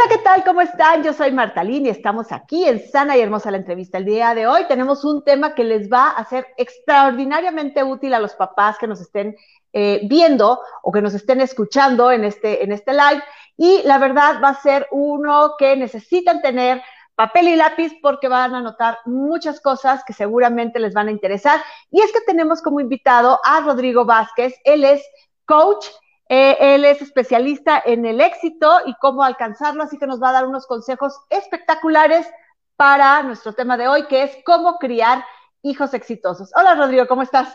Hola, ¿qué tal? ¿Cómo están? Yo soy Martalín y estamos aquí en Sana y Hermosa la entrevista. El día de hoy tenemos un tema que les va a ser extraordinariamente útil a los papás que nos estén eh, viendo o que nos estén escuchando en este, en este live. Y la verdad va a ser uno que necesitan tener papel y lápiz porque van a notar muchas cosas que seguramente les van a interesar. Y es que tenemos como invitado a Rodrigo Vázquez. Él es coach, eh, él es especialista en el éxito y cómo alcanzarlo, así que nos va a dar unos consejos espectaculares para nuestro tema de hoy, que es cómo criar hijos exitosos. Hola Rodrigo, ¿cómo estás?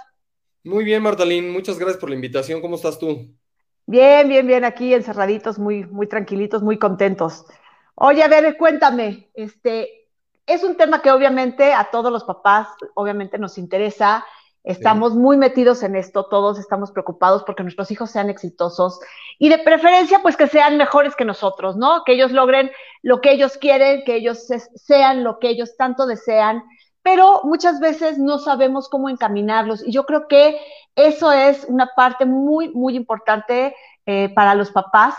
Muy bien, Martalín, muchas gracias por la invitación. ¿Cómo estás tú? Bien, bien, bien, aquí encerraditos, muy, muy tranquilitos, muy contentos. Oye, a ver, cuéntame, este, es un tema que obviamente a todos los papás, obviamente nos interesa. Estamos muy metidos en esto, todos estamos preocupados porque nuestros hijos sean exitosos y de preferencia pues que sean mejores que nosotros, ¿no? Que ellos logren lo que ellos quieren, que ellos sean lo que ellos tanto desean pero muchas veces no sabemos cómo encaminarlos. Y yo creo que eso es una parte muy, muy importante eh, para los papás,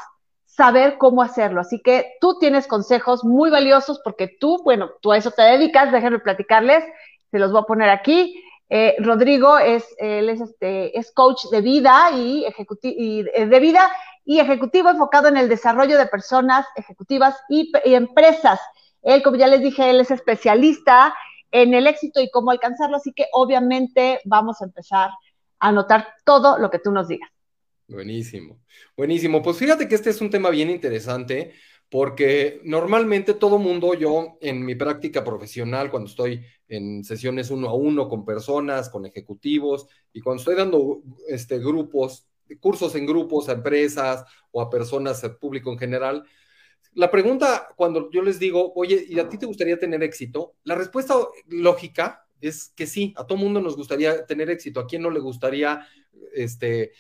saber cómo hacerlo. Así que tú tienes consejos muy valiosos porque tú, bueno, tú a eso te dedicas, déjenme platicarles, se los voy a poner aquí. Eh, Rodrigo es, él es, este, es coach de vida y, y eh, de vida y ejecutivo enfocado en el desarrollo de personas ejecutivas y, y empresas. Él, como ya les dije, él es especialista en el éxito y cómo alcanzarlo. Así que obviamente vamos a empezar a anotar todo lo que tú nos digas. Buenísimo, buenísimo. Pues fíjate que este es un tema bien interesante porque normalmente todo mundo, yo en mi práctica profesional, cuando estoy en sesiones uno a uno con personas, con ejecutivos y cuando estoy dando este, grupos, cursos en grupos a empresas o a personas, al público en general, la pregunta cuando yo les digo, oye, ¿y a ti te gustaría tener éxito? La respuesta lógica es que sí, a todo mundo nos gustaría tener éxito. ¿A quién no le gustaría este,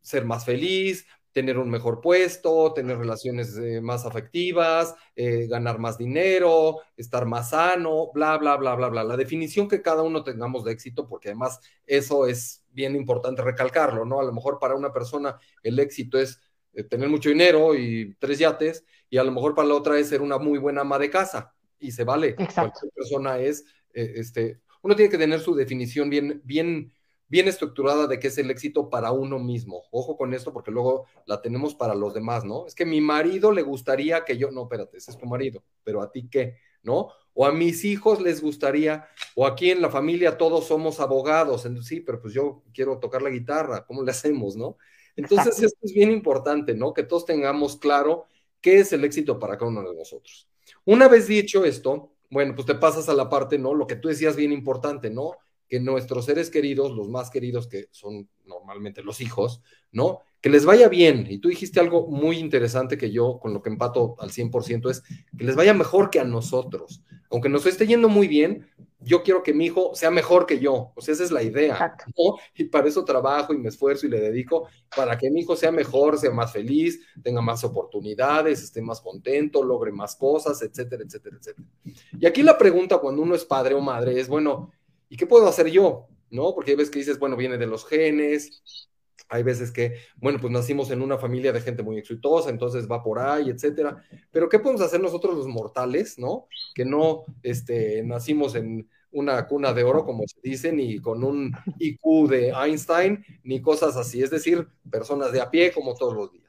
ser más feliz, tener un mejor puesto, tener relaciones eh, más afectivas, eh, ganar más dinero, estar más sano, bla, bla, bla, bla, bla. La definición que cada uno tengamos de éxito, porque además eso es bien importante recalcarlo, ¿no? A lo mejor para una persona el éxito es eh, tener mucho dinero y tres yates, y a lo mejor para la otra es ser una muy buena ama de casa, y se vale. Exacto. Cualquier persona es, eh, este, uno tiene que tener su definición bien, bien, bien estructurada de qué es el éxito para uno mismo. Ojo con esto, porque luego la tenemos para los demás, ¿no? Es que mi marido le gustaría que yo, no, espérate, ese es tu marido, pero a ti qué, ¿no? O a mis hijos les gustaría, o aquí en la familia todos somos abogados, entonces, sí, pero pues yo quiero tocar la guitarra, ¿cómo le hacemos, no? Entonces, esto es bien importante, ¿no? Que todos tengamos claro qué es el éxito para cada uno de nosotros. Una vez dicho esto, bueno, pues te pasas a la parte, ¿no? Lo que tú decías bien importante, ¿no? Que nuestros seres queridos, los más queridos que son normalmente los hijos, ¿no? Que les vaya bien. Y tú dijiste algo muy interesante que yo con lo que empato al 100% es que les vaya mejor que a nosotros. Aunque nos esté yendo muy bien, yo quiero que mi hijo sea mejor que yo. O sea, esa es la idea. ¿no? Y para eso trabajo y me esfuerzo y le dedico para que mi hijo sea mejor, sea más feliz, tenga más oportunidades, esté más contento, logre más cosas, etcétera, etcétera, etcétera. Y aquí la pregunta cuando uno es padre o madre es, bueno, ¿y qué puedo hacer yo? ¿No? Porque hay veces que dices, bueno, viene de los genes, hay veces que, bueno, pues nacimos en una familia de gente muy exitosa, entonces va por ahí, etcétera. Pero ¿qué podemos hacer nosotros los mortales, no? Que no este, nacimos en una cuna de oro, como se dice, ni con un IQ de Einstein, ni cosas así. Es decir, personas de a pie como todos los días.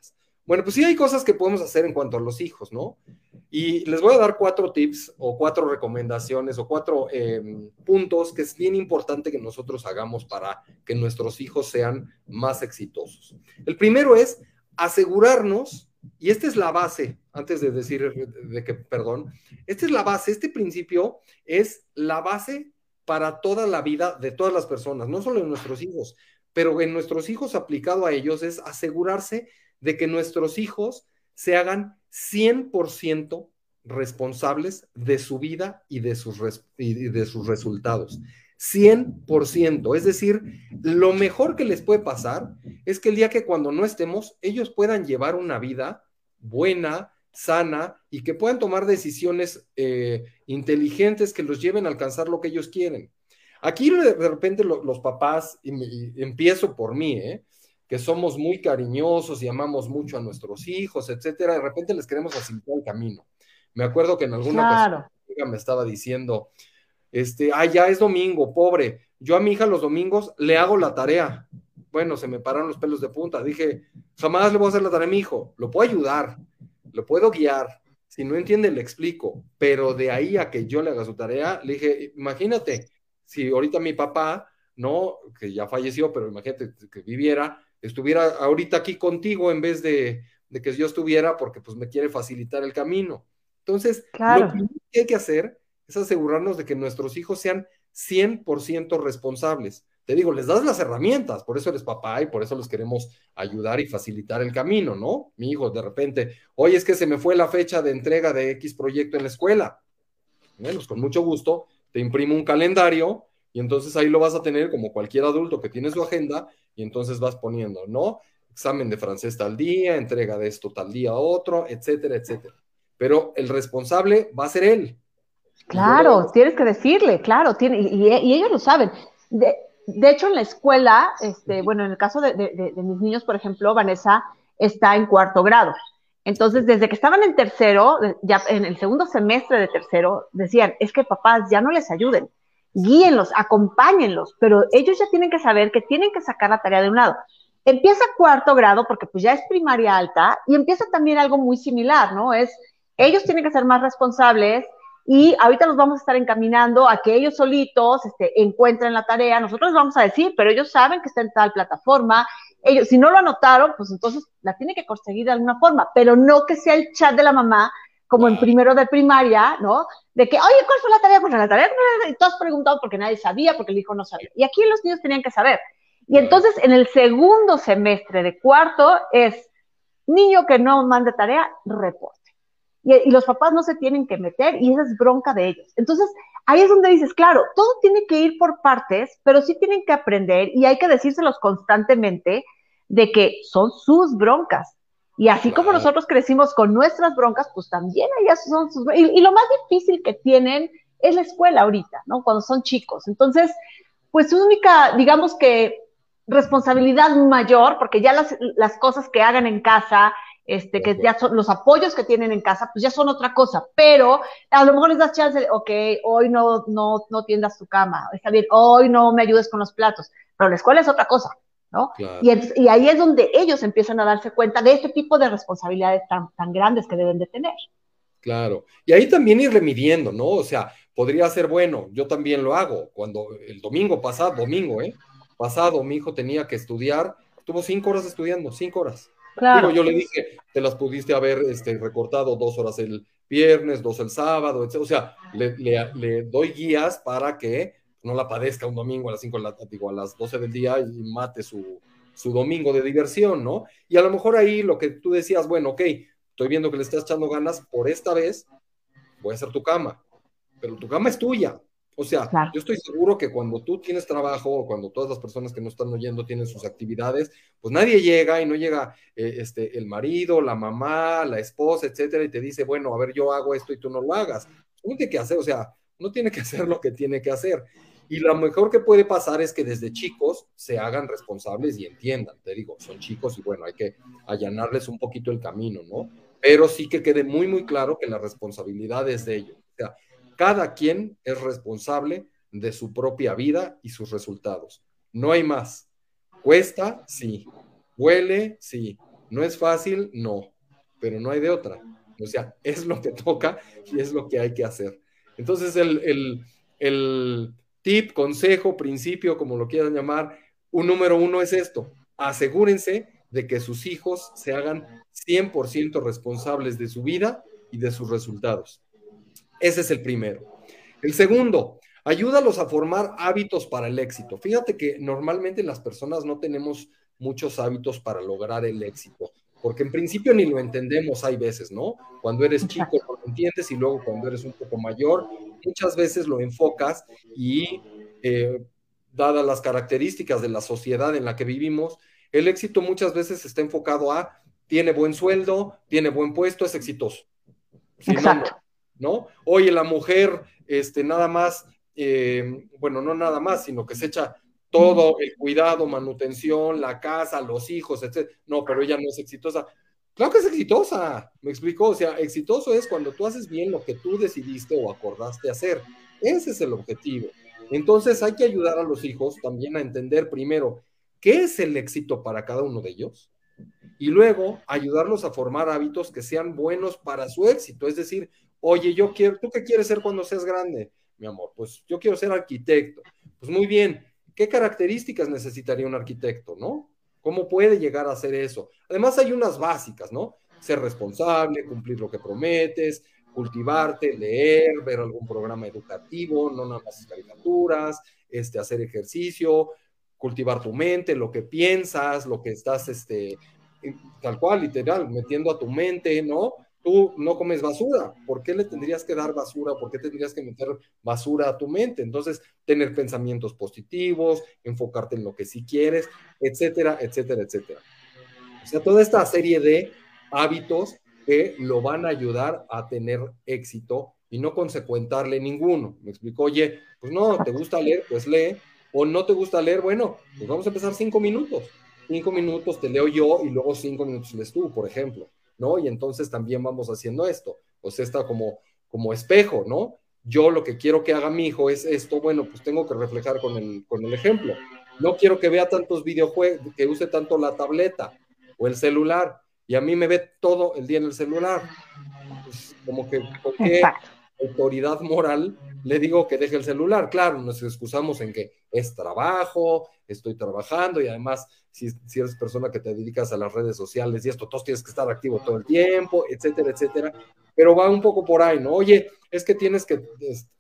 Bueno, pues sí hay cosas que podemos hacer en cuanto a los hijos, ¿no? Y les voy a dar cuatro tips o cuatro recomendaciones o cuatro em, puntos que es bien importante que nosotros hagamos para que nuestros hijos sean más exitosos. El primero es asegurarnos, y esta es la base, antes de decir de que, perdón, esta es la base, este principio es la base para toda la vida de todas las personas, no solo en nuestros hijos, pero en nuestros hijos aplicado a ellos es asegurarse de que nuestros hijos se hagan 100% responsables de su vida y de sus, y de sus resultados. 100%. Es decir, lo mejor que les puede pasar es que el día que cuando no estemos, ellos puedan llevar una vida buena, sana y que puedan tomar decisiones eh, inteligentes que los lleven a alcanzar lo que ellos quieren. Aquí de repente los papás, y, empiezo por mí, ¿eh? Que somos muy cariñosos y amamos mucho a nuestros hijos, etcétera, de repente les queremos facilitar el camino. Me acuerdo que en alguna ocasión me estaba diciendo, este, ah, ya es domingo, pobre. Yo a mi hija los domingos le hago la tarea. Bueno, se me pararon los pelos de punta. Dije, jamás le voy a hacer la tarea a mi hijo. Lo puedo ayudar, lo puedo guiar. Si no entiende, le explico. Pero de ahí a que yo le haga su tarea, le dije, imagínate, si ahorita mi papá, no, que ya falleció, pero imagínate que viviera, estuviera ahorita aquí contigo en vez de, de que yo estuviera, porque pues me quiere facilitar el camino. Entonces, lo que hay que hacer es asegurarnos de que nuestros hijos sean 100% responsables. Te digo, les das las herramientas, por eso eres papá y por eso les queremos ayudar y facilitar el camino, ¿no? Mi hijo de repente, oye, es que se me fue la fecha de entrega de X proyecto en la escuela. Bueno, pues con mucho gusto, te imprimo un calendario y entonces ahí lo vas a tener como cualquier adulto que tiene su agenda y entonces vas poniendo, ¿no? Examen de francés tal día, entrega de esto tal día otro, etcétera, etcétera. Pero el responsable va a ser él, Claro, tienes que decirle, claro, tiene, y, ellos lo saben. De, hecho, en la escuela, este, bueno, en el caso de, mis niños, por ejemplo, Vanessa está en cuarto grado. Entonces, desde que estaban en tercero, ya en el segundo semestre de tercero, decían, es que papás ya no les ayuden, guíenlos, acompáñenlos, pero ellos ya tienen que saber que tienen que sacar la tarea de un lado. Empieza cuarto grado porque pues ya es primaria alta y empieza también algo muy similar, ¿no? Es, ellos tienen que ser más responsables, y ahorita los vamos a estar encaminando a que ellos solitos este, encuentren la tarea. Nosotros les vamos a decir, pero ellos saben que está en tal plataforma. Ellos, si no lo anotaron, pues entonces la tienen que conseguir de alguna forma, pero no que sea el chat de la mamá, como en primero de primaria, ¿no? De que, oye, ¿cuál fue la tarea? Pues la tarea, y todos preguntaban porque nadie sabía, porque el hijo no sabía. Y aquí los niños tenían que saber. Y entonces en el segundo semestre de cuarto es niño que no mande tarea, reporte y, los papás no se tienen que meter y esa es bronca de ellos. Entonces, ahí es donde dices, claro, todo tiene que ir por partes, pero sí tienen que aprender y hay que decírselos constantemente de que son sus broncas. Y así como nosotros crecimos con nuestras broncas, pues también ellas son sus y, y lo más difícil que tienen es la escuela ahorita, ¿no? Cuando son chicos. Entonces, pues su única, digamos que responsabilidad mayor, porque ya las, las cosas que hagan en casa, este, que ya son los apoyos que tienen en casa, pues ya son otra cosa, pero a lo mejor les das chance de, ok, hoy no, no, no tiendas tu cama, está bien, hoy no me ayudes con los platos, pero la escuela es otra cosa, ¿no? Y, y, ahí es donde ellos empiezan a darse cuenta de este tipo de responsabilidades tan, tan grandes que deben de tener. Claro, y ahí también ir midiendo, ¿no? O sea, podría ser bueno, yo también lo hago, cuando el domingo pasado, domingo, ¿eh? Pasado, mi hijo tenía que estudiar, tuvo cinco horas estudiando, cinco horas Claro. yo le dije, te las pudiste haber este, recortado dos horas el viernes, dos el sábado, etc. O sea, le, doy guías para que no la padezca un domingo a las 5 de la digo, a las 12 del día y mate su, su domingo de diversión, ¿no? Y a lo mejor ahí lo que tú decías, bueno, ok, estoy viendo que le estás echando ganas, por esta vez voy a hacer tu cama, pero tu cama es tuya, o sea, yo estoy seguro que cuando tú tienes trabajo o cuando todas las personas que no están oyendo tienen sus actividades, pues nadie llega y no llega eh, este, el marido, la mamá, la esposa, etcétera, y te dice, bueno, a ver, yo hago esto y tú no lo hagas. Uno tiene que hacer, o sea, uno tiene que hacer lo que tiene que hacer. Y lo mejor que puede pasar es que desde chicos se hagan responsables y entiendan. Te digo, son chicos y bueno, hay que allanarles un poquito el camino, ¿no? Pero sí que quede muy, muy claro que la responsabilidad es de ellos. O sea, cada quien es responsable de su propia vida y sus resultados. No hay más. Cuesta, sí. Huele, sí. No es fácil, no. Pero no hay de otra. O sea, es lo que toca y es lo que hay que hacer. Entonces, el, el tip, consejo, principio, como lo quieran llamar, un número uno es esto. Asegúrense de que sus hijos se hagan 100% responsables de su vida y de sus resultados. Ese es el primero. El segundo, ayúdalos a formar hábitos para el éxito. Fíjate que normalmente las personas no tenemos muchos hábitos para lograr el éxito. porque en principio ni lo entendemos, hay veces, ¿no? Cuando eres chico no lo entiendes y luego cuando eres un poco mayor, muchas veces lo enfocas y, eh, dadas las características de la sociedad en la que vivimos, el éxito muchas veces está enfocado a, tiene buen sueldo, tiene buen puesto, es exitoso. Exacto. No, Oye, la mujer, este, nada más, eh, bueno, no nada más, sino que se echa todo el cuidado, manutención, la casa, los hijos, etc. No, pero ella no es exitosa. Claro que es exitosa, me explicó. O sea, exitoso es cuando tú haces bien lo que tú decidiste o acordaste hacer. Ese es el objetivo. Entonces hay que ayudar a los hijos también a entender primero qué es el éxito para cada uno de ellos y luego ayudarlos a formar hábitos que sean buenos para su éxito. Es decir, oye, yo quiero, ¿tú qué quieres ser cuando seas grande? Mi amor, pues yo quiero ser arquitecto. Pues muy bien, ¿Qué características necesitaría un arquitecto, no? ¿Cómo puede llegar a hacer eso? Además hay unas básicas, ¿no? Ser responsable, cumplir lo que prometes, cultivarte, leer, ver algún programa educativo, no nada más caricaturas, este, hacer ejercicio, cultivar tu mente, lo que piensas, lo que estás, este, tal cual, literal, metiendo a tu mente, ¿no? Tú no comes basura, ¿por qué le tendrías que dar basura? ¿Por qué tendrías que meter basura a tu mente? Entonces, tener pensamientos positivos, enfocarte en lo que sí quieres, etcétera, etcétera, etcétera. O sea, toda esta serie de hábitos que lo van a ayudar a tener éxito y no consecuentarle ninguno. Me explico, oye, pues no, ¿te gusta leer? Pues lee. O no te gusta leer, bueno, pues vamos a empezar cinco minutos. Cinco minutos te leo yo y luego cinco minutos lees tú, por ejemplo. ¿No? Y entonces también vamos haciendo esto, o está como, como espejo, ¿no? Yo lo que quiero que haga mi hijo es esto, bueno, pues tengo que reflejar con el, con el ejemplo. No quiero que vea tantos videojuegos, que use tanto la tableta o el celular, y a mí me ve todo el día en el celular. Pues como que, ¿por qué autoridad moral le digo que deje el celular? Claro, nos excusamos en que es trabajo, estoy trabajando y además si, si, eres persona que te dedicas a las redes sociales y esto, todos tienes que estar activo todo el tiempo, etcétera, etcétera, pero va un poco por ahí, ¿no? Oye, es que tienes que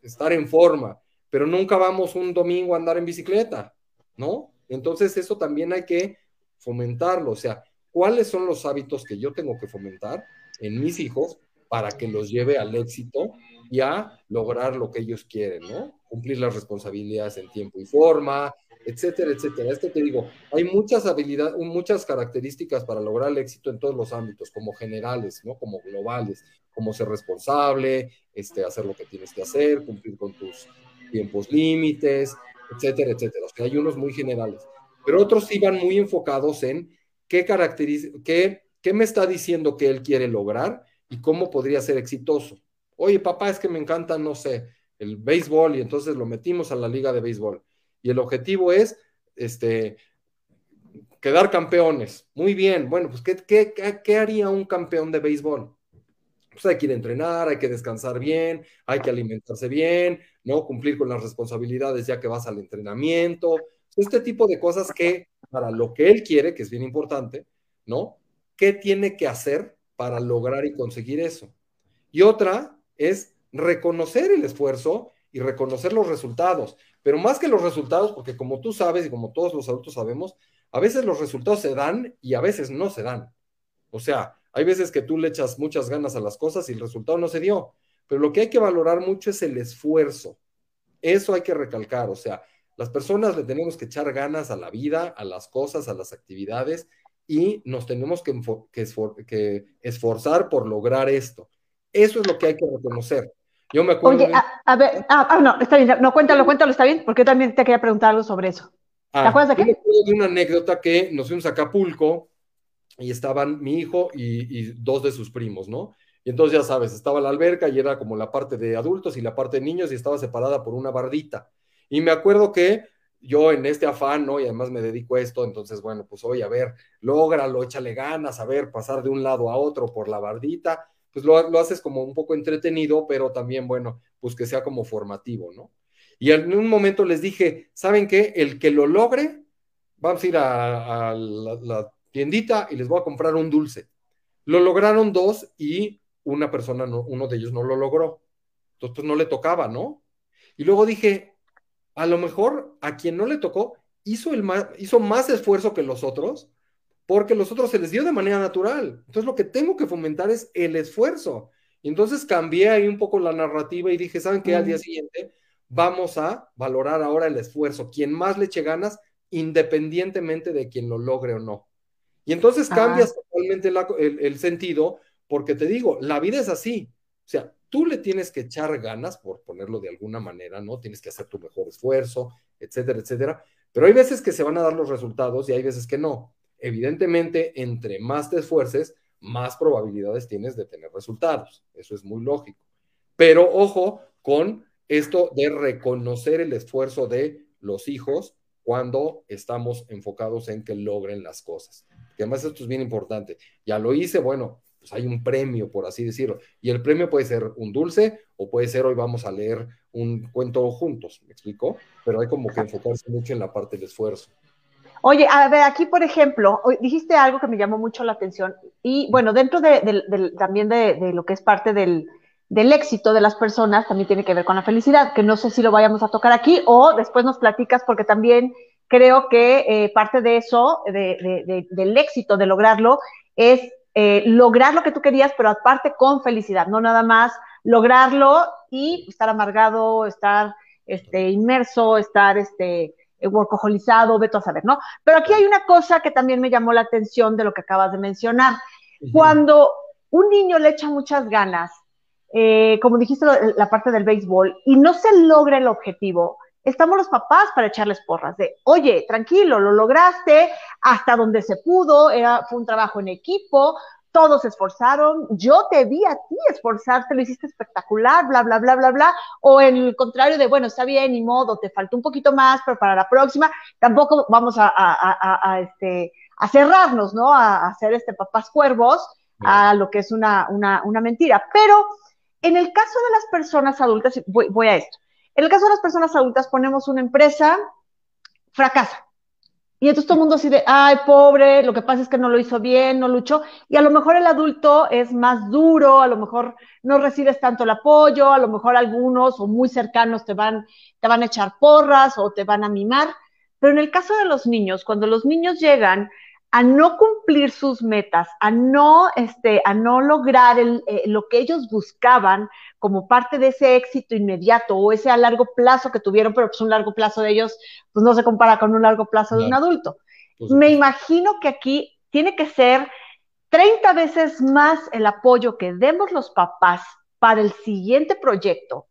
estar en forma, pero nunca vamos un domingo a andar en bicicleta, ¿no? Entonces eso también hay que fomentarlo, o sea, ¿cuáles son los hábitos que yo tengo que fomentar en mis hijos para que los lleve al éxito y a lograr lo que ellos quieren, ¿no? Cumplir las responsabilidades en tiempo y forma, etcétera, etcétera. Esto te digo, hay muchas habilidades, muchas características para lograr el éxito en todos los ámbitos, como generales, ¿no? Como globales, como ser responsable, este, hacer lo que tienes que hacer, cumplir con tus tiempos límites, etcétera, etcétera. O sea, hay unos muy generales, pero otros van muy enfocados en qué características, qué, qué me está diciendo que él quiere lograr y cómo podría ser exitoso. Oye, papá, es que me encanta, no sé, el béisbol y entonces lo metimos a la liga de béisbol y el objetivo es este, quedar campeones. Muy bien, bueno, pues ¿qué, qué, haría un campeón de béisbol? Pues hay que ir a entrenar, hay que descansar bien, hay que alimentarse bien, ¿no? Cumplir con las responsabilidades ya que vas al entrenamiento. Este tipo de cosas que para lo que él quiere, que es bien importante, ¿no? ¿Qué tiene que hacer para lograr y conseguir eso? Y otra es reconocer el esfuerzo y reconocer los resultados. Pero más que los resultados, porque como tú sabes y como todos los adultos sabemos, a veces los resultados se dan y a veces no se dan. O sea, hay veces que tú le echas muchas ganas a las cosas y el resultado no se dio. Pero lo que hay que valorar mucho es el esfuerzo. Eso hay que recalcar. O sea, las personas le tenemos que echar ganas a la vida, a las cosas, a las actividades y nos tenemos que, que esforzar por lograr esto. Eso es lo que hay que reconocer. Yo me acuerdo. Oye, a, ver, ah, ah, no, está bien, no, cuéntalo, cuéntalo, está bien, porque yo también te quería preguntar algo sobre eso. ¿Te ah, acuerdas de qué? de una anécdota que nos fuimos a Acapulco y estaban mi hijo y, dos de sus primos, ¿no? Y entonces ya sabes, estaba la alberca y era como la parte de adultos y la parte de niños y estaba separada por una bardita. Y me acuerdo que yo en este afán, ¿no? Y además me dedico a esto, entonces, bueno, pues oye, a ver, lógralo, échale ganas, a ver, pasar de un lado a otro por la bardita pues lo, haces como un poco entretenido, pero también, bueno, pues que sea como formativo, ¿no? Y en un momento les dije, ¿saben qué? El que lo logre, vamos a ir a, la, tiendita y les voy a comprar un dulce. Lo lograron dos y una persona, uno de ellos no lo logró. Entonces pues, no le tocaba, ¿no? Y luego dije, a lo mejor a quien no le tocó hizo, el más, hizo más esfuerzo que los otros porque los otros se les dio de manera natural. Entonces lo que tengo que fomentar es el esfuerzo. Y entonces cambié ahí un poco la narrativa y dije, ¿saben qué? Al día siguiente vamos a valorar ahora el esfuerzo. Quien más le eche ganas, independientemente de quien lo logre o no. Y entonces ah. cambias totalmente el, sentido, porque te digo, la vida es así. O sea, tú le tienes que echar ganas, por ponerlo de alguna manera, ¿no? Tienes que hacer tu mejor esfuerzo, etcétera, etcétera. Pero hay veces que se van a dar los resultados y hay veces que no. Evidentemente, entre más te esfuerces, más probabilidades tienes de tener resultados. Eso es muy lógico. Pero ojo con esto de reconocer el esfuerzo de los hijos cuando estamos enfocados en que logren las cosas. Que además esto es bien importante. Ya lo hice, bueno, pues hay un premio, por así decirlo. Y el premio puede ser un dulce o puede ser hoy vamos a leer un cuento juntos, ¿me explico? Pero hay como que enfocarse mucho en la parte del esfuerzo. Oye, a ver, aquí por ejemplo, dijiste algo que me llamó mucho la atención y bueno, dentro de, también de, lo que es parte del, éxito de las personas, también tiene que ver con la felicidad, que no sé si lo vayamos a tocar aquí o después nos platicas porque también creo que eh, parte de eso, del éxito, de lograrlo, es eh, lograr lo que tú querías, pero aparte con felicidad, no nada más lograrlo y estar amargado, estar este, inmerso, estar este, workoholizado, veto a saber, ¿no? Pero aquí hay una cosa que también me llamó la atención de lo que acabas de mencionar. Cuando un niño le echa muchas ganas, eh, como dijiste la parte del béisbol, y no se logra el objetivo, estamos los papás para echarles porras de, oye, tranquilo, lo lograste hasta donde se pudo, era, fue un trabajo en equipo, todos se esforzaron, yo te vi a ti esforzarte, lo hiciste espectacular, bla, bla, bla, bla, bla, o en el contrario de, bueno, está bien, ni modo, te faltó un poquito más, pero para la próxima tampoco vamos a, este, a cerrarnos, ¿no? A, hacer este papás cuervos a lo que es una, una, una, mentira. Pero en el caso de las personas adultas, voy, voy a esto, en el caso de las personas adultas ponemos una empresa, fracasa, y entonces todo el mundo de, ay, pobre, lo que pasa es que no lo hizo bien, no luchó. Y a lo mejor el adulto es más duro, a lo mejor no recibes tanto el apoyo, a lo mejor algunos o muy cercanos te van, te van a echar porras o te van a mimar. Pero en el caso de los niños, cuando los niños llegan a no cumplir sus metas, a no, este, a no lograr eh, lo que ellos buscaban como parte de ese éxito inmediato o ese a largo plazo que tuvieron, pero pues un largo plazo de ellos, pues no se compara con un largo plazo de un adulto. Me imagino que aquí tiene que ser 30 veces más el apoyo que demos los papás para el siguiente proyecto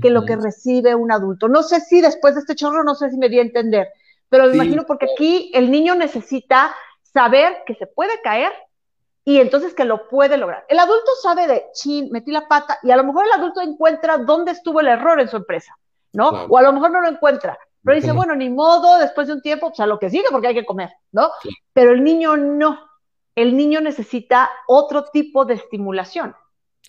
que lo que recibe un adulto. No sé si después de este chorro, no sé si me di a entender, pero me imagino porque aquí el niño necesita saber que se puede caer y entonces que lo puede lograr. El adulto sabe de, chin, metí la pata y a lo mejor el adulto encuentra dónde estuvo el error en su empresa, ¿no? O a lo mejor no lo encuentra, pero dice, bueno, ni modo, después de un tiempo, pues a lo que sigue porque hay que comer, ¿no? Pero el niño no. El niño necesita otro tipo de estimulación.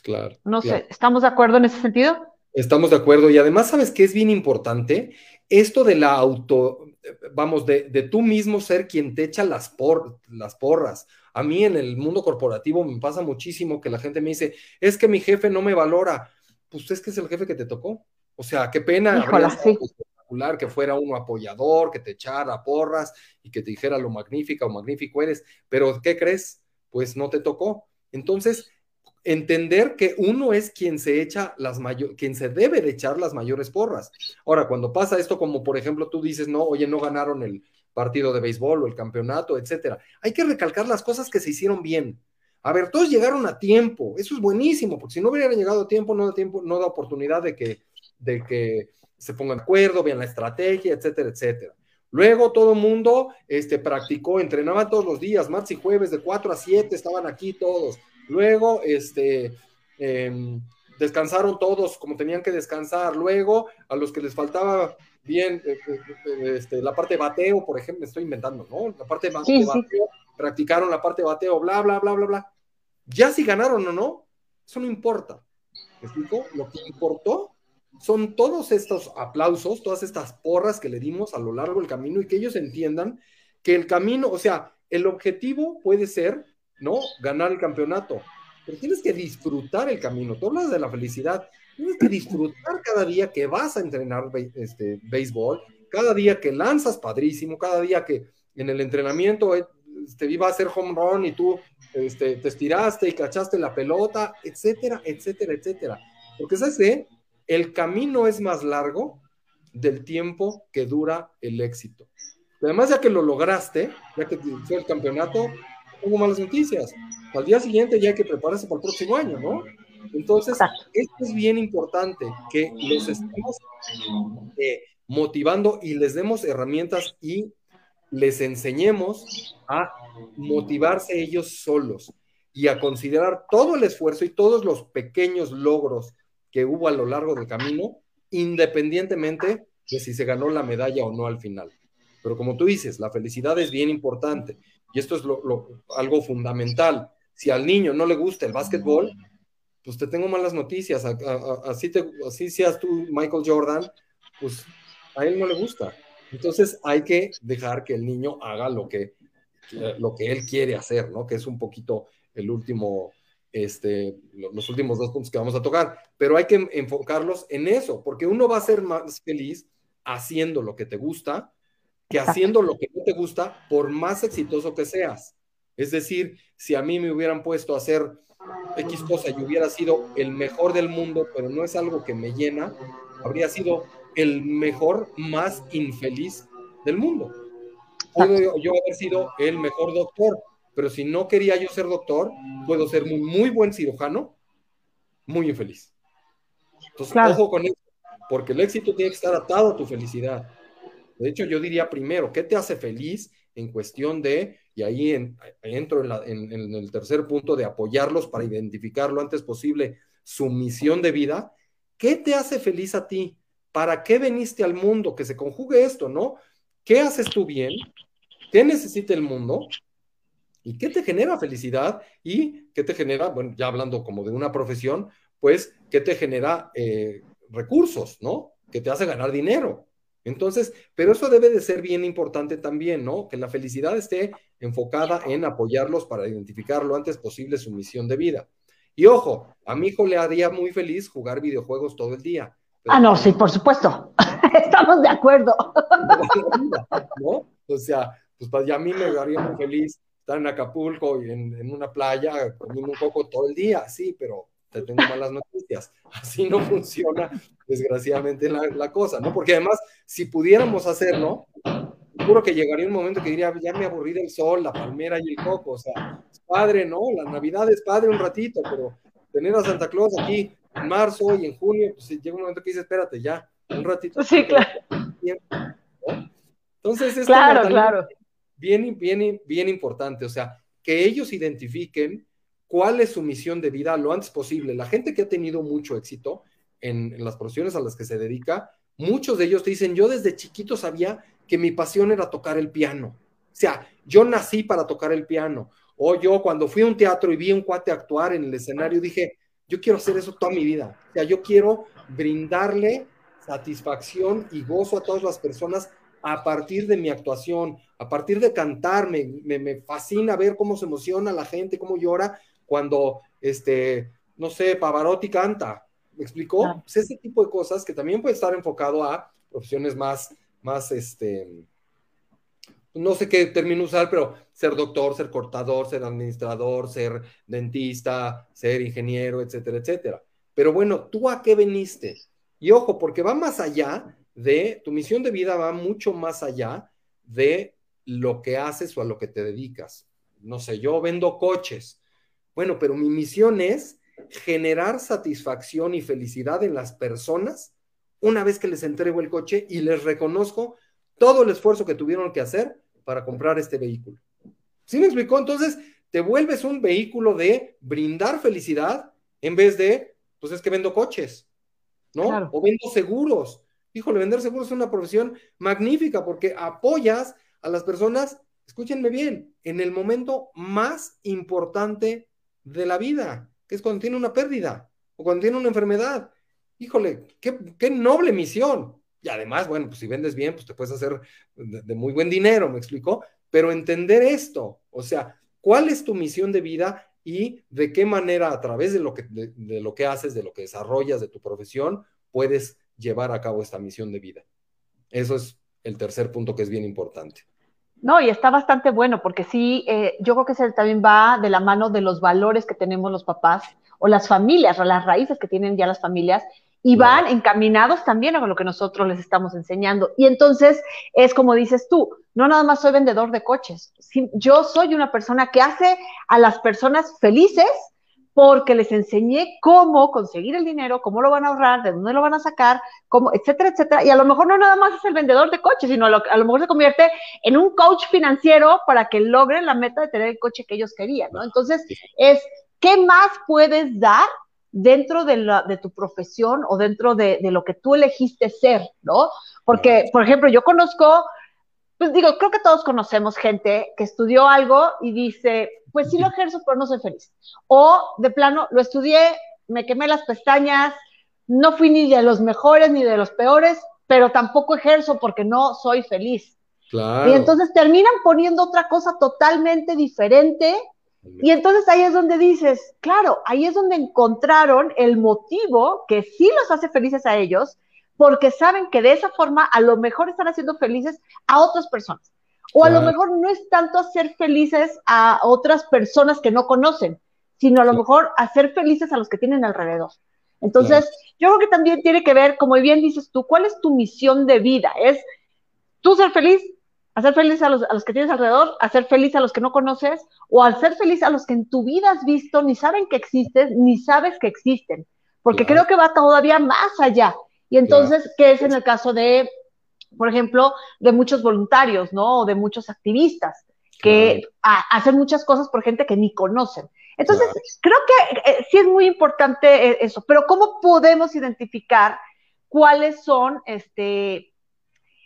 Claro. No sé, ¿estamos de acuerdo en ese sentido? Estamos de acuerdo. Y además, ¿sabes qué es bien importante? Esto de la auto, vamos, de, tú mismo ser quien te echa las, por, las porras. A mí en el mundo corporativo me pasa muchísimo que la gente me dice, es que mi jefe no me valora. Pues es que es el jefe que te tocó. O sea, qué pena espectacular que fuera uno apoyador, que te echara porras y que te dijera lo magnífica o magnífico eres. Pero ¿qué crees? Pues no te tocó. Entonces, entender que uno es quien se echa las mayores, quien se debe de echar las mayores porras. Ahora, cuando pasa esto, como por ejemplo tú dices, no, oye, no ganaron el partido de béisbol o el campeonato, etcétera, hay que recalcar las cosas que se hicieron bien. A ver, todos llegaron a tiempo, eso es buenísimo, porque si no hubieran llegado a tiempo, no da tiempo, no da oportunidad de que, de que se pongan de acuerdo, vean la estrategia, etcétera, etcétera. Luego todo el mundo este, practicó, entrenaban todos los días, martes y jueves, de 4 a 7, estaban aquí todos. Luego, este, em, descansaron todos como tenían que descansar. Luego, a los que les faltaba bien eh, eh, eh, este, la parte de bateo, por ejemplo, me estoy inventando, ¿no? La parte de bateo, practicaron la parte de bateo, bla, bla, bla, bla, bla. Ya si ganaron o no, eso no importa. ¿Me explico? Lo que importó son todos estos aplausos, todas estas porras que le dimos a lo largo del camino y que ellos entiendan que el camino, o sea, el objetivo puede ser ¿no? Ganar el campeonato. Pero tienes que disfrutar el camino. Tú hablas de la felicidad. Tienes que disfrutar cada día que vas a entrenar este, béisbol, cada día que lanzas padrísimo, cada día que en el entrenamiento eh, te iba a hacer home run y tú este, te estiraste y cachaste la pelota, etcétera, etcétera, etcétera. Porque, ¿sabes qué? El camino es más largo del tiempo que dura el éxito. Además, ya que lo lograste, ya que fue el campeonato, tengo malas noticias. Al día siguiente ya hay que prepararse para el próximo año, ¿no? Entonces, esto es bien importante, que los estemos eh, motivando y les demos herramientas y les enseñemos a motivarse ellos solos y a considerar todo el esfuerzo y todos los pequeños logros que hubo a lo largo del camino, independientemente de si se ganó la medalla o no al final. Pero como tú dices, la felicidad es bien importante y esto es algo fundamental. Si al niño no le gusta el básquetbol, pues te tengo malas noticias. así, te, así seas tú, Michael Jordan, pues a él no le gusta. Entonces hay que dejar que el niño haga lo que, lo que él quiere hacer, ¿no? Que es un poquito el último, este, los últimos dos puntos que vamos a tocar. Pero hay que enfocarlos en eso, porque uno va a ser más feliz haciendo lo que te gusta que haciendo lo que no te gusta, por más exitoso que seas. Es decir, si a mí me hubieran puesto a hacer X cosa y hubiera sido el mejor del mundo, pero no es algo que me llena, habría sido el mejor más infeliz del mundo. Puedo yo haber sido el mejor doctor, pero si no quería yo ser doctor, puedo ser muy buen cirujano, muy infeliz. Entonces, ojo con eso, porque el éxito tiene que estar atado a tu felicidad. De hecho, yo diría primero, ¿qué te hace feliz en cuestión de, y ahí entro en, en, el tercer punto de apoyarlos para identificar lo antes posible su misión de vida? ¿Qué te hace feliz a ti? ¿Para qué veniste al mundo? Que se conjugue esto, ¿no? ¿Qué haces tú bien? ¿Qué necesita el mundo? ¿Y qué te genera felicidad? ¿Y qué te genera, bueno, ya hablando como de una profesión, pues, qué te genera eh, recursos, ¿no? ¿Qué te hace ganar dinero? Entonces, pero eso debe de ser bien importante también, ¿no? Que la felicidad esté enfocada en apoyarlos para identificar lo antes posible su misión de vida. Y ojo, a mi hijo le haría muy feliz jugar videojuegos todo el día ah, no, sí, por supuesto. Estamos de acuerdo. ¿No? O sea, pues ya a mí me haría muy feliz estar en Acapulco y en, una playa comiendo un poco todo el día, sí, pero te tengo malas noticias. Así no funciona, desgraciadamente, la, cosa, ¿no? Porque además, si pudiéramos hacerlo, seguro que llegaría un momento que diría, ya me aburrí del sol, la palmera y el coco, o sea, es padre, ¿no? La Navidad es padre un ratito, pero tener a Santa Claus aquí en marzo y en junio, pues llega un momento que dice, espérate, ya, un ratito. Sí, claro. Entonces, es claro, claro. Bien, bien, bien importante, o sea, que ellos identifiquen cuál es su misión de vida lo antes posible. La gente que ha tenido mucho éxito en, las profesiones a las que se dedica, muchos de ellos te dicen, yo desde chiquito sabía que mi pasión era tocar el piano. O sea, yo nací para tocar el piano. O yo cuando fui a un teatro y vi a un cuate actuar en el escenario, dije, yo quiero hacer eso toda mi vida. O sea, yo quiero brindarle satisfacción y gozo a todas las personas a partir de mi actuación, a partir de cantarme. Me, fascina ver cómo se emociona la gente, cómo llora cuando, este, no sé, Pavarotti canta. ¿Me explicó? Pues ese tipo de cosas que también puede estar enfocado a profesiones más, más, este, no sé qué término usar, pero ser doctor, ser cortador, ser administrador, ser dentista, ser ingeniero, etcétera, etcétera. Pero bueno, ¿tú a qué veniste? Y ojo, porque va más allá de, tu misión de vida va mucho más allá de lo que haces o a lo que te dedicas. No sé, yo vendo coches. Bueno, pero mi misión es generar satisfacción y felicidad en las personas una vez que les entrego el coche y les reconozco todo el esfuerzo que tuvieron que hacer para comprar este vehículo. ¿Sí me explicó? Entonces, te vuelves un vehículo de brindar felicidad en vez de, pues es que vendo coches, ¿no? O vendo seguros. Híjole, vender seguros es una profesión magnífica porque apoyas a las personas, escúchenme bien, en el momento más importante de la vida, que es cuando tiene una pérdida o cuando tiene una enfermedad. Híjole, qué, noble misión. Y además, bueno, pues si vendes bien, pues te puedes hacer de, muy buen dinero, me explicó. Pero entender esto, o sea, ¿cuál es tu misión de vida y de qué manera a través de lo que, de, lo que haces, de lo que desarrollas, de tu profesión, puedes llevar a cabo esta misión de vida? Eso es el tercer punto que es bien importante. No, y está bastante bueno, porque sí, eh, yo creo que se también va de la mano de los valores que tenemos los papás o las familias, o las raíces que tienen ya las familias, y van encaminados también a lo que nosotros les estamos enseñando. Y entonces es como dices tú, no nada más soy vendedor de coches, yo soy una persona que hace a las personas felices porque les enseñé cómo conseguir el dinero, cómo lo van a ahorrar, de dónde lo van a sacar, cómo, etcétera, etcétera. Y a lo mejor no nada más es el vendedor de coches, sino a lo, a lo mejor se convierte en un coach financiero para que logren la meta de tener el coche que ellos querían, ¿no? Entonces, es, ¿qué más puedes dar dentro de, la, de tu profesión o dentro de, de, lo que tú elegiste ser, ¿no? Porque, por ejemplo, yo conozco, pues digo, creo que todos conocemos gente que estudió algo y dice, pues sí lo ejerzo, pero no soy feliz. O de plano, lo estudié, me quemé las pestañas, no fui ni de los mejores ni de los peores, pero tampoco ejerzo porque no soy feliz. Claro. Y entonces terminan poniendo otra cosa totalmente diferente y entonces ahí es donde dices, claro, ahí es donde encontraron el motivo que sí los hace felices a ellos, porque saben que de esa forma a lo mejor están haciendo felices a otras personas. O a lo mejor no es tanto hacer felices a otras personas que no conocen, sino a lo mejor hacer felices a los que tienen alrededor. Entonces, yo creo que también tiene que ver, como bien dices tú, cuál es tu misión de vida. Es tú ser feliz, hacer feliz a los, a los que tienes alrededor, hacer feliz a los que no conoces, o hacer feliz a los que en tu vida has visto, ni saben que existes, ni sabes que existen. Porque creo que va todavía más allá. Y entonces, ¿qué es en el caso de, por ejemplo, de muchos voluntarios, ¿no? O de muchos activistas que hacen muchas cosas por gente que ni conocen. Entonces, creo que eh, sí es muy importante eh, eso, pero ¿cómo podemos identificar cuáles son este,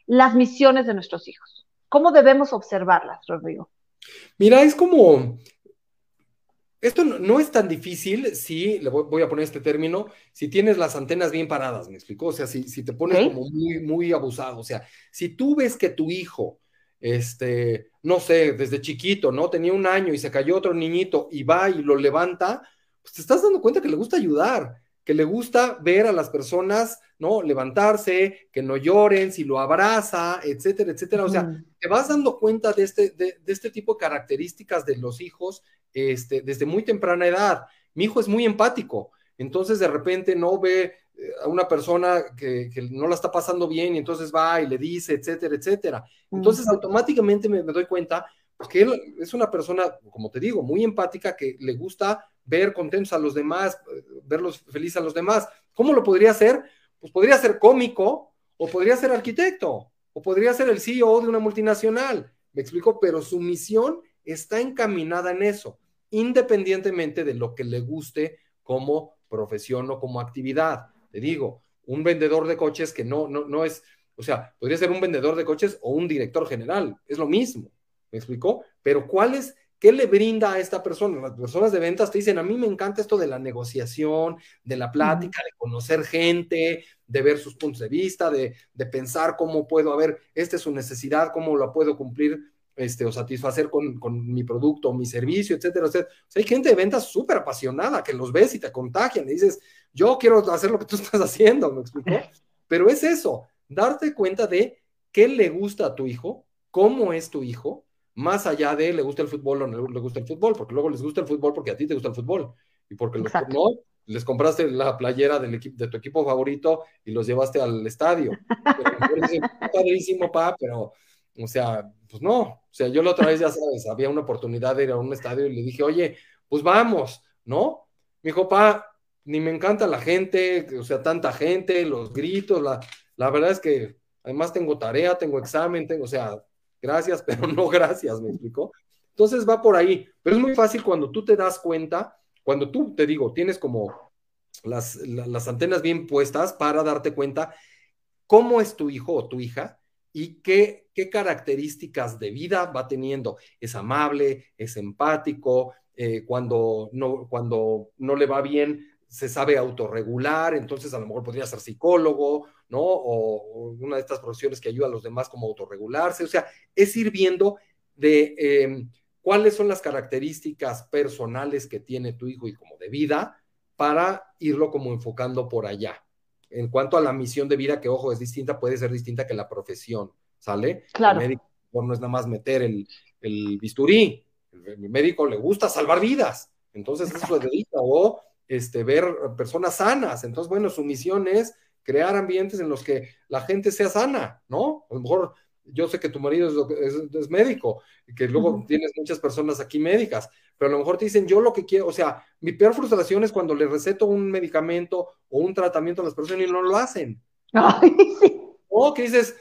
las misiones de nuestros hijos? ¿Cómo debemos observarlas, Rodrigo? Mira, es como, esto no, es tan difícil si, le voy, a poner este término, si tienes las antenas bien paradas, ¿me explico? O sea, si, si te pones como muy, muy abusado, o sea, si tú ves que tu hijo, este, no sé, desde chiquito, ¿no? Tenía un año y se cayó otro niñito y va y lo levanta, pues te estás dando cuenta que le gusta ayudar que le gusta ver a las personas, ¿no? Levantarse, que no lloren, si lo abraza, etcétera, etcétera. O sea, te vas dando cuenta de este, de, este tipo de características de los hijos este, desde muy temprana edad. Mi hijo es muy empático, entonces de repente no ve eh, a una persona que, no la está pasando bien y entonces va y le dice, etcétera, etcétera. Entonces automáticamente me, me doy cuenta porque él es una persona, como te digo, muy empática que le gusta ver contentos a los demás, verlos felices a los demás. ¿Cómo lo podría hacer? Pues podría ser cómico, o podría ser arquitecto, o podría ser el CEO de una multinacional. Me explico, pero su misión está encaminada en eso, independientemente de lo que le guste como profesión o como actividad. Te digo, un vendedor de coches que no, no, no es, o sea, podría ser un vendedor de coches o un director general, es lo mismo. ¿Me explicó? Pero ¿cuál es ¿Qué le brinda a esta persona? Las personas de ventas te dicen, a mí me encanta esto de la negociación, de la plática, de conocer gente, de ver sus puntos de vista, de, pensar cómo puedo, a ver, esta es su necesidad, cómo la puedo cumplir este, o satisfacer con, mi producto o mi servicio, etcétera, etcétera. O sea, hay gente de ventas súper apasionada que los ves y te contagian y dices, yo quiero hacer lo que tú estás haciendo, ¿me explicó? Pero es eso, darte cuenta de qué le gusta a tu hijo, cómo es tu hijo, más allá de le gusta el fútbol o no le gusta el fútbol, porque luego les gusta el fútbol porque a ti te gusta el fútbol y porque los, no les compraste la playera del equipo de tu equipo favorito y los llevaste al estadio. padrísimo, pa, pero o sea, pues no, o sea, yo la otra vez ya sabes, había una oportunidad de ir a un estadio y le dije, "Oye, pues vamos", ¿no? Me dijo, "Pa, ni me encanta la gente, o sea, tanta gente, los gritos, la, la verdad es que además tengo tarea, tengo examen, tengo, o sea, gracias, pero no gracias, ¿me explicó? Entonces va por ahí, pero es muy fácil cuando tú te das cuenta, cuando tú, te digo, tienes como las, las antenas bien puestas para darte cuenta cómo es tu hijo o tu hija y qué, qué características de vida va teniendo. Es amable, es empático, eh, cuando, no, cuando no le va bien, se sabe autorregular, entonces a lo mejor podría ser psicólogo, ¿no? O, una de estas profesiones que ayuda a los demás como autorregularse, o sea, es ir viendo de em, cuáles son las características personales que tiene tu hijo y como de vida para irlo como enfocando por allá. En cuanto a la misión de vida, que ojo, es distinta, puede ser distinta que la profesión, ¿sale? Claro. no es nada más meter el, el bisturí. El, médico le gusta salvar vidas, entonces eso se dedica, o este, ver personas sanas. Entonces, bueno, su misión es crear ambientes en los que la gente sea sana, ¿no? A lo mejor yo sé que tu marido es, médico y que luego tienes muchas personas aquí médicas, pero a lo mejor te dicen, yo lo que quiero, o sea, mi peor frustración es cuando le receto un medicamento o un tratamiento a las personas y no lo hacen. Ay, sí. O que dices,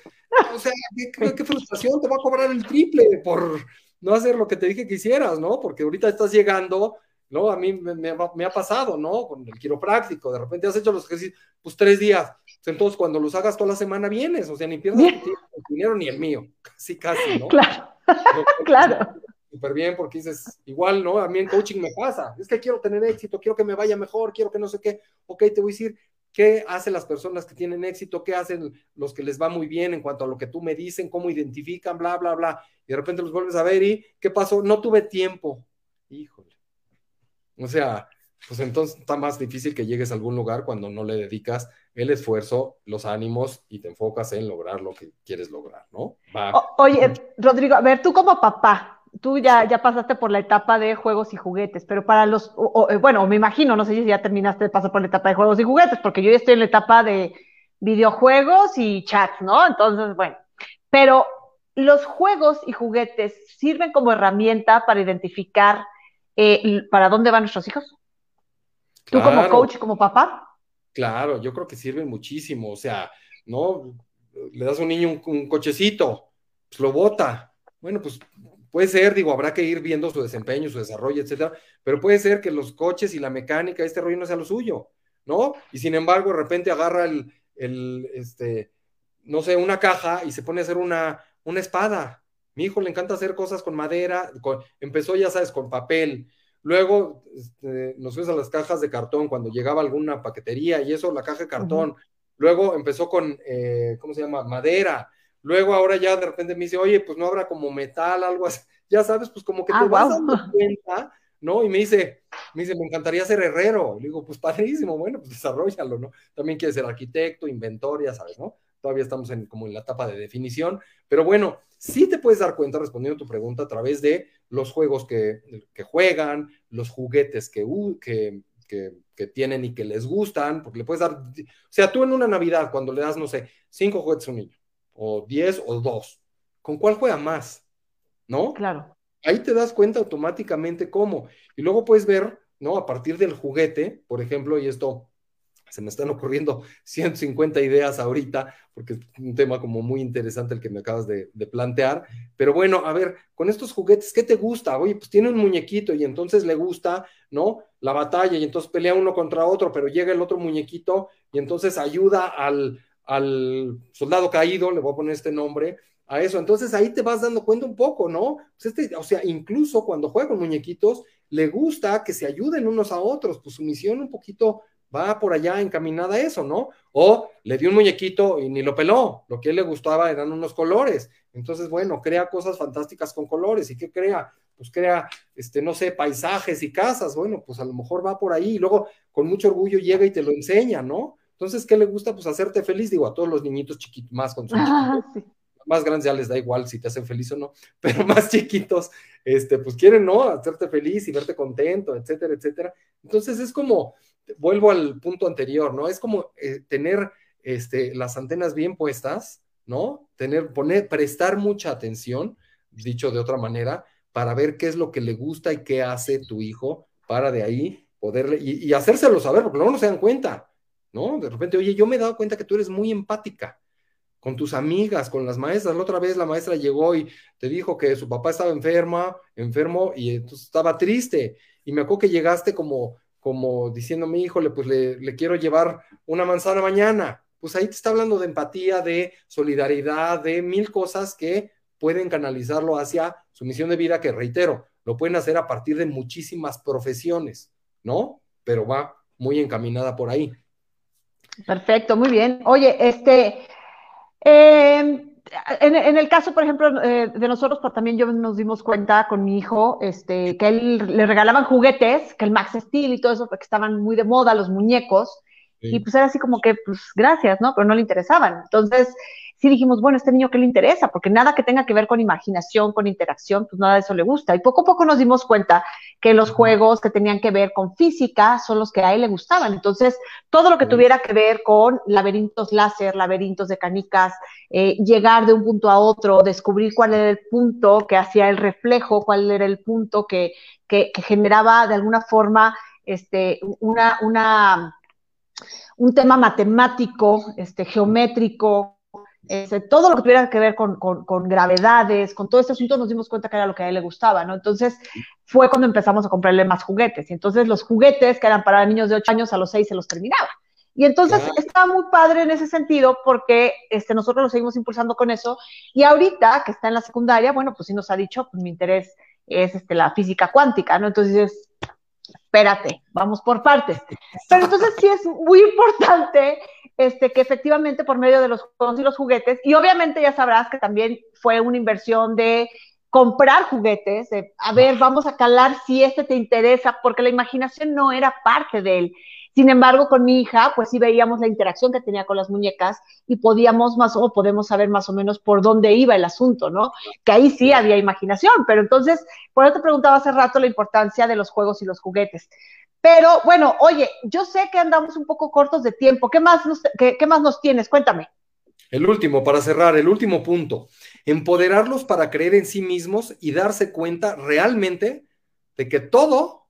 o sea, ¿qué, frustración, te va a cobrar el triple por no hacer lo que te dije que hicieras, ¿no? Porque ahorita estás llegando, ¿no? A mí me, me, ha pasado, ¿no? Con el quiropráctico, de repente has hecho los ejercicios, pues tres días, entonces cuando los hagas toda la semana vienes, o sea, ni pierdas el dinero ni el mío, casi, casi, ¿no? Claro, claro. Súper bien, porque dices, igual, ¿no? A mí en coaching me pasa, es que quiero tener éxito, quiero que me vaya mejor, quiero que no sé qué, ok, te voy a decir, ¿Qué hacen las personas que tienen éxito? ¿Qué hacen los que les va muy bien en cuanto a lo que tú me dicen? ¿Cómo identifican? Bla, bla, bla. Y de repente los vuelves a ver y ¿qué pasó? No tuve tiempo. Híjole. O sea, pues entonces está más difícil que llegues a algún lugar cuando no le dedicas el esfuerzo, los ánimos y te enfocas en lograr lo que quieres lograr, ¿no? oye, Rodrigo, a ver, tú como papá, tú ya, ya pasaste por la etapa de juegos y juguetes, pero para los, eh, bueno, me imagino, no sé si ya terminaste de pasar por la etapa de juegos y juguetes, porque yo ya estoy en la etapa de videojuegos y chats, ¿no? Entonces, bueno, pero los juegos y juguetes sirven como herramienta para identificar eh, para dónde van nuestros hijos. ¿Tú como coach, como papá? Claro, yo creo que sirven muchísimo, o sea, ¿no? Le das a un niño un, un cochecito, pues lo bota. Bueno, pues Puede ser, digo, habrá que ir viendo su desempeño, su desarrollo, etcétera, pero puede ser que los coches y la mecánica, este rollo no sea lo suyo, ¿no? Y sin embargo, de repente agarra el, el este, no sé, una caja y se pone a hacer una, una espada. Mi hijo le encanta hacer cosas con madera, empezó, ya sabes, con papel. Luego este, nos fuimos a las cajas de cartón cuando llegaba alguna paquetería y eso, la caja de cartón. Luego empezó con, eh, ¿cómo se llama? Madera. Luego ahora ya de repente me dice, oye, pues no habrá como metal, algo así. Ya sabes, pues como que ah, te vas dando cuenta, ¿no? Y me dice, me dice, me encantaría ser herrero. Le digo, pues padrísimo, bueno, pues desarrollalo, ¿no? También quiere ser arquitecto, inventor, ya sabes, ¿no? Todavía estamos en, como en la etapa de definición, pero bueno, sí te puedes dar cuenta, respondiendo a tu pregunta, a través de los juegos que, que juegan, los juguetes que, que, que, que, tienen y que les gustan, porque le puedes dar, o sea, tú en una Navidad, cuando le das, no sé, cinco juguetes a un niño, o 10 o 2. ¿Con cuál juega más? ¿No? Claro. Ahí te das cuenta automáticamente cómo. Y luego puedes ver, ¿no? A partir del juguete, por ejemplo, y esto se me están ocurriendo 150 ideas ahorita, porque es un tema como muy interesante el que me acabas de, de, plantear. Pero bueno, a ver, con estos juguetes, ¿qué te gusta? Oye, pues tiene un muñequito y entonces le gusta, ¿no? La batalla y entonces pelea uno contra otro, pero llega el otro muñequito y entonces ayuda al, al soldado caído, le voy a poner este nombre, a eso. Entonces ahí te vas dando cuenta un poco, ¿no? Pues este, o sea, incluso cuando juega con muñequitos, le gusta que se ayuden unos a otros, pues su misión un poquito va por allá encaminada a eso, ¿no? O le dio un muñequito y ni lo peló, lo que él le gustaba eran unos colores. Entonces, bueno, crea cosas fantásticas con colores. ¿Y qué crea? Pues crea, este, no sé, paisajes y casas. Bueno, pues a lo mejor va por ahí y luego con mucho orgullo llega y te lo enseña, ¿no? Entonces, ¿qué le gusta? Pues hacerte feliz, digo, a todos los niñitos chiquitos, más con ah, más grandes ya les da igual si te hacen feliz o no, pero más chiquitos, este, pues quieren, ¿no? Hacerte feliz y verte contento, etcétera, etcétera. Entonces es como, vuelvo al punto anterior, ¿no? Es como eh, tener este, las antenas bien puestas, ¿no? Tener, poner, prestar mucha atención, dicho de otra manera, para ver qué es lo que le gusta y qué hace tu hijo para de ahí poderle, y, y hacérselo saber, porque luego no se dan cuenta. ¿No? De repente, oye, yo me he dado cuenta que tú eres muy empática con tus amigas, con las maestras. La otra vez la maestra llegó y te dijo que su papá estaba enferma, enfermo, y entonces estaba triste. Y me acuerdo que llegaste como, como diciéndome, híjole, pues le, le quiero llevar una manzana mañana. Pues ahí te está hablando de empatía, de solidaridad, de mil cosas que pueden canalizarlo hacia su misión de vida, que reitero, lo pueden hacer a partir de muchísimas profesiones, ¿no? Pero va muy encaminada por ahí. Perfecto, muy bien. Oye, este, em, en, el caso, por ejemplo, eh, de nosotros, pues también yo nos dimos cuenta con mi hijo, este, que él le regalaban juguetes, que el Max Steel y todo eso, porque estaban muy de moda los muñecos, y pues era así como que, pues gracias, ¿no? Pero no le interesaban. Entonces, sí dijimos, bueno, este niño qué le interesa, porque nada que tenga que ver con imaginación, con interacción, pues nada de eso le gusta. Y poco a poco nos dimos cuenta que los juegos que tenían que ver con física son los que a él le gustaban. Entonces, todo lo que tuviera que ver con laberintos láser, laberintos de canicas, eh, llegar de un punto a otro, descubrir cuál era el punto que hacía el reflejo, cuál era el punto que, que, que generaba de alguna forma este, una, una, un tema matemático, este, geométrico, este, todo lo que tuviera que ver con, con, gravedades, con todo este asunto, nos dimos cuenta que era lo que a él le gustaba, ¿no? Entonces fue cuando empezamos a comprarle más juguetes. Y entonces los juguetes que eran para niños de 8 años a los 6 se los terminaba. Y entonces estaba muy padre en ese sentido porque este, nosotros lo seguimos impulsando con eso. Y ahorita que está en la secundaria, bueno, pues sí nos ha dicho, pues mi interés es este, la física cuántica, ¿no? Entonces espérate, vamos por partes. Pero entonces sí es muy importante este, que efectivamente por medio de los juegos y los juguetes, y obviamente ya sabrás que también fue una inversión de comprar juguetes, a ver, vamos a calar si este te interesa, porque la imaginación no era parte de él. Sin embargo, con mi hija, pues sí veíamos la interacción que tenía con las muñecas y podíamos más o podemos saber más o menos por dónde iba el asunto, ¿no? Que ahí sí había imaginación, pero entonces, por eso te preguntaba hace rato la importancia de los juegos y los juguetes. Pero bueno, oye, yo sé que andamos un poco cortos de tiempo. ¿Qué más nos, qué, qué más nos tienes? Cuéntame. El último, para cerrar, el último punto. Empoderarlos para creer en sí mismos y darse cuenta realmente de que todo,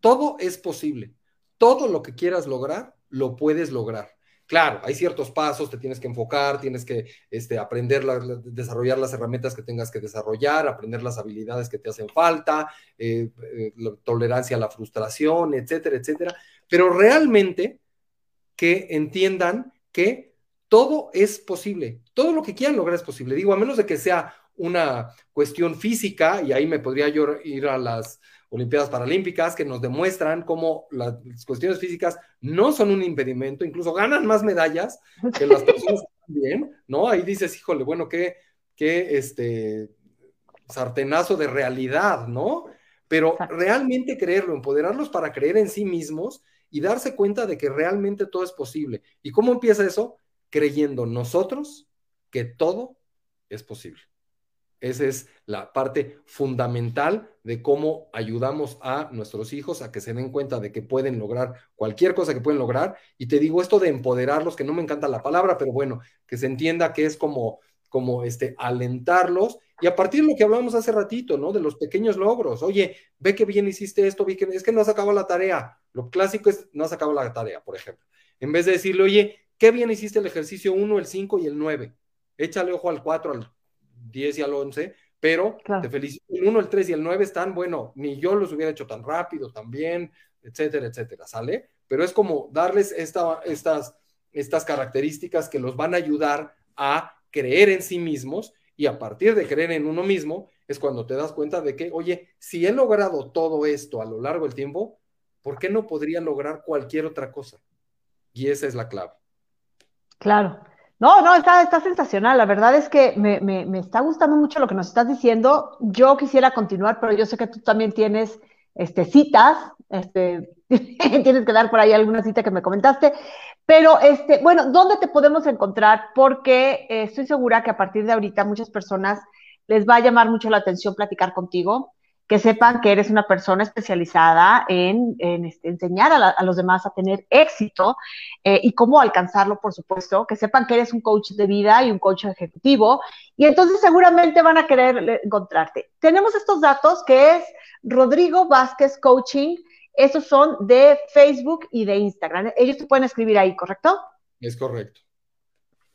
todo es posible todo lo que quieras lograr, lo puedes lograr. Claro, hay ciertos pasos, te tienes que enfocar, tienes que este, aprender, desarrollar las herramientas que tengas que desarrollar, aprender las habilidades que te hacen falta, eh, eh, tolerancia a la frustración, etcétera, etcétera. Pero realmente que entiendan que todo es posible, todo lo que quieran lograr es posible. Digo, a menos de que sea una cuestión física, y ahí me podría yo ir a las Olimpiadas Paralímpicas que nos demuestran cómo las cuestiones físicas no son un impedimento, incluso ganan más medallas que las personas también, ¿no? Ahí dices, híjole, bueno, qué, qué este sartenazo de realidad, ¿no? Pero realmente creerlo, empoderarlos para creer en sí mismos y darse cuenta de que realmente todo es posible. ¿Y cómo empieza eso? Creyendo nosotros que todo es posible. Esa es la parte fundamental de cómo ayudamos a nuestros hijos a que se den cuenta de que pueden lograr cualquier cosa que pueden lograr. Y te digo esto de empoderarlos, que no me encanta la palabra, pero bueno, que se entienda que es como, como este, alentarlos. Y a partir de lo que hablamos hace ratito, ¿no? De los pequeños logros. Oye, ve que bien hiciste esto, vi que es que no has acabado la tarea. Lo clásico es no has acabado la tarea, por ejemplo. En vez de decirle, oye, qué bien hiciste el ejercicio 1, el 5 y el 9. Échale ojo al 4, al 10 y al 11, pero te felicito, el 1, el 3 y el 9 están, bueno, ni yo los hubiera hecho tan rápido también, etcétera, etcétera, ¿sale? Pero es como darles esta, estas, estas características que los van a ayudar a creer en sí mismos y a partir de creer en uno mismo es cuando te das cuenta de que, oye, si he logrado todo esto a lo largo del tiempo, ¿por qué no podría lograr cualquier otra cosa? Y esa es la clave. Claro. No, no, está, está sensacional. La verdad es que me, me, me, está gustando mucho lo que nos estás diciendo. Yo quisiera continuar, pero yo sé que tú también tienes este, citas, este, tienes que dar por ahí alguna cita que me comentaste. Pero, este, bueno, ¿dónde te podemos encontrar? Porque eh, estoy segura que a partir de ahorita muchas personas les va a llamar mucho la atención platicar contigo que sepan que eres una persona especializada en, este, enseñar a, los demás a tener éxito eh, y cómo alcanzarlo, por supuesto, que sepan que eres un coach de vida y un coach ejecutivo y entonces seguramente van a querer encontrarte. Tenemos estos datos que es Rodrigo Vázquez Coaching, esos son de Facebook y de Instagram. Ellos te pueden escribir ahí, ¿correcto? Es correcto.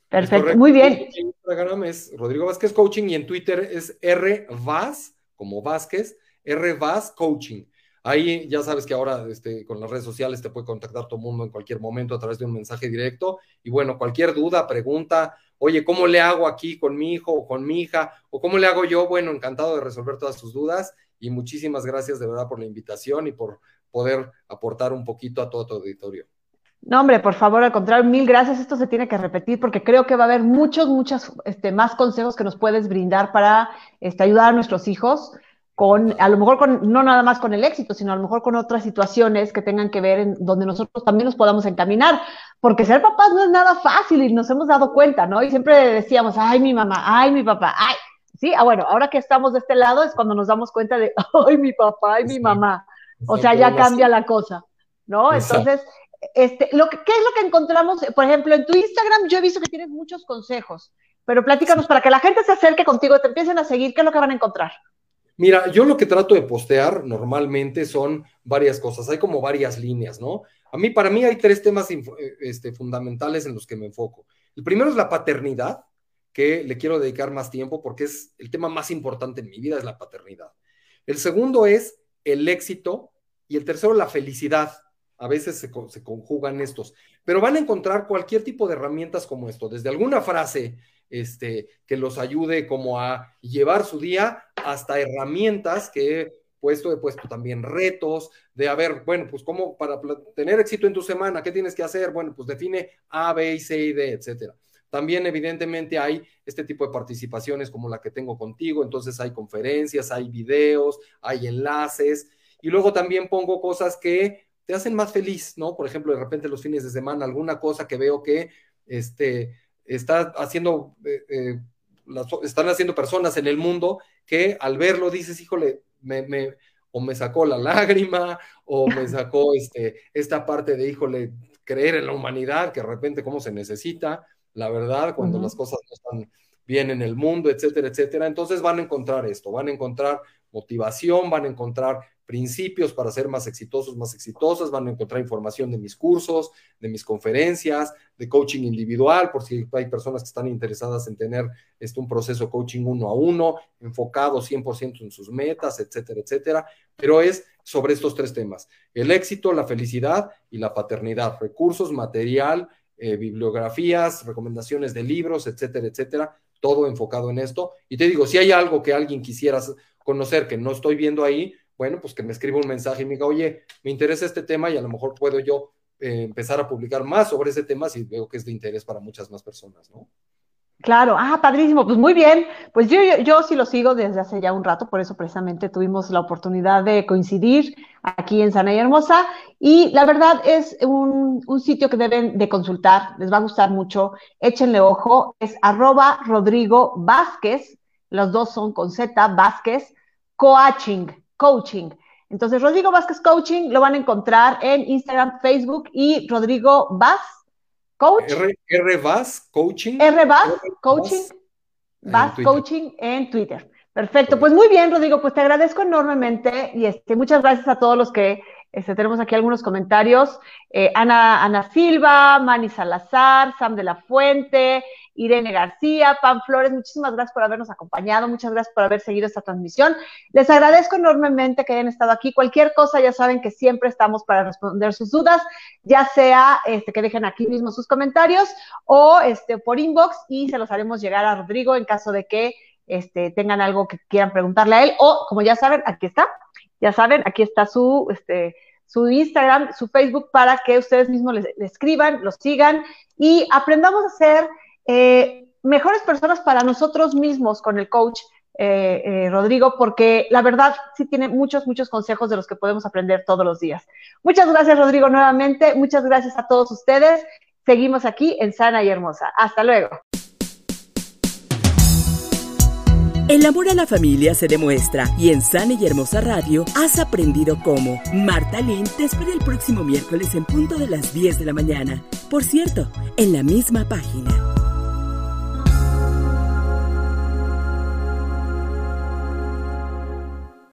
Perfecto, muy bien. En Instagram es Rodrigo Vázquez Coaching y en Twitter es R Vaz, como Vázquez, RVAS Coaching. Ahí ya sabes que ahora este, con las redes sociales te puede contactar todo mundo en cualquier momento a través de un mensaje directo. Y bueno, cualquier duda, pregunta, oye, ¿cómo le hago aquí con mi hijo o con mi hija? ¿O cómo le hago yo? Bueno, encantado de resolver todas sus dudas. Y muchísimas gracias de verdad por la invitación y por poder aportar un poquito a todo tu auditorio. No, hombre, por favor, al contrario, mil gracias. Esto se tiene que repetir porque creo que va a haber muchos, muchos este, más consejos que nos puedes brindar para este, ayudar a nuestros hijos con, a lo mejor con, no nada más con el éxito, sino a lo mejor con otras situaciones que tengan que ver en donde nosotros también nos podamos encaminar, porque ser papás no es nada fácil y nos hemos dado cuenta, ¿no? Y siempre decíamos, ay, mi mamá, ay, mi papá, ay, sí, ah, bueno, ahora que estamos de este lado es cuando nos damos cuenta de, ay, mi papá, ay, mi mamá. O sea, ya cambia la cosa, ¿no? Entonces, este, lo que, ¿qué es lo que encontramos? Por ejemplo, en tu Instagram yo he visto que tienes muchos consejos, pero platícanos para que la gente se acerque contigo, te empiecen a seguir, ¿qué es lo que van a encontrar? Mira, yo lo que trato de postear normalmente son varias cosas, hay como varias líneas, ¿no? A mí, para mí hay tres temas eh, este, fundamentales en los que me enfoco. El primero es la paternidad, que le quiero dedicar más tiempo porque es el tema más importante en mi vida, es la paternidad. El segundo es el éxito y el tercero la felicidad. A veces se, se, conjugan estos, pero van a encontrar cualquier tipo de herramientas como esto, desde alguna frase este, que los ayude como a llevar su día hasta herramientas que he puesto, he puesto también retos de, a ver, bueno, pues cómo para tener éxito en tu semana, ¿qué tienes que hacer? Bueno, pues define A, B, C y D, etcétera. También evidentemente hay este tipo de participaciones como la que tengo contigo, entonces hay conferencias, hay videos, hay enlaces y luego también pongo cosas que te hacen más feliz, ¿no? Por ejemplo, de repente los fines de semana, alguna cosa que veo que este, está haciendo, eh, eh, están haciendo personas en el mundo que al verlo dices, híjole, me, o me sacó la lágrima, o me sacó este, esta parte de, híjole, creer en la humanidad, que de repente cómo se necesita, la verdad, cuando las cosas no están bien en el mundo, etcétera, etcétera. Entonces van a encontrar esto, van a encontrar motivación, van a encontrar principios para ser más exitosos, más exitosas, van a encontrar información de mis cursos, de mis conferencias, de coaching individual, por si hay personas que están interesadas en tener este, un proceso coaching uno a uno, enfocado 100% en sus metas, etcétera, etcétera. Pero es sobre estos tres temas, el éxito, la felicidad y la paternidad, recursos, material, eh, bibliografías, recomendaciones de libros, etcétera, etcétera, todo enfocado en esto. Y te digo, si hay algo que alguien quisiera conocer que no estoy viendo ahí, bueno, pues que me escriba un mensaje y me diga, oye, me interesa este tema y a lo mejor puedo yo eh, empezar a publicar más sobre ese tema si veo que es de interés para muchas más personas, ¿no? Claro, ah, padrísimo, pues muy bien. Pues yo, yo, sí lo sigo desde hace ya un rato, por eso precisamente tuvimos la oportunidad de coincidir aquí en Sana y Hermosa. Y la verdad es un, un, sitio que deben de consultar, les va a gustar mucho, échenle ojo, es arroba Rodrigo Vázquez, los dos son con Z, Vázquez, coaching, coaching. Entonces, Rodrigo Vázquez Coaching lo van a encontrar en Instagram, Facebook y Rodrigo Vaz Coach. R, R Vaz Coaching. R Vaz Coaching. Vaz Coaching en Twitter. Perfecto, pues muy bien, Rodrigo, pues te agradezco enormemente y este, muchas gracias a todos los que este, tenemos aquí algunos comentarios. Eh, Ana, Ana Silva, Manny Salazar, Sam de la Fuente, Irene García, Pan Flores, muchísimas gracias por habernos acompañado, muchas gracias por haber seguido esta transmisión. Les agradezco enormemente que hayan estado aquí. Cualquier cosa, ya saben que siempre estamos para responder sus dudas, ya sea este, que dejen aquí mismo sus comentarios o este, por inbox y se los haremos llegar a Rodrigo en caso de que este, tengan algo que quieran preguntarle a él o, como ya saben, aquí está, ya saben, aquí está su, este, su Instagram, su Facebook, para que ustedes mismos le, escriban, lo sigan y aprendamos a ser eh, mejores personas para nosotros mismos con el coach eh, eh, Rodrigo, porque la verdad sí tiene muchos, muchos consejos de los que podemos aprender todos los días. Muchas gracias, Rodrigo, nuevamente. Muchas gracias a todos ustedes. Seguimos aquí en Sana y Hermosa. Hasta luego. El amor a la familia se demuestra y en Sana y Hermosa Radio has aprendido cómo. Marta Lynn te espera el próximo miércoles en punto de las 10 de la mañana. Por cierto, en la misma página.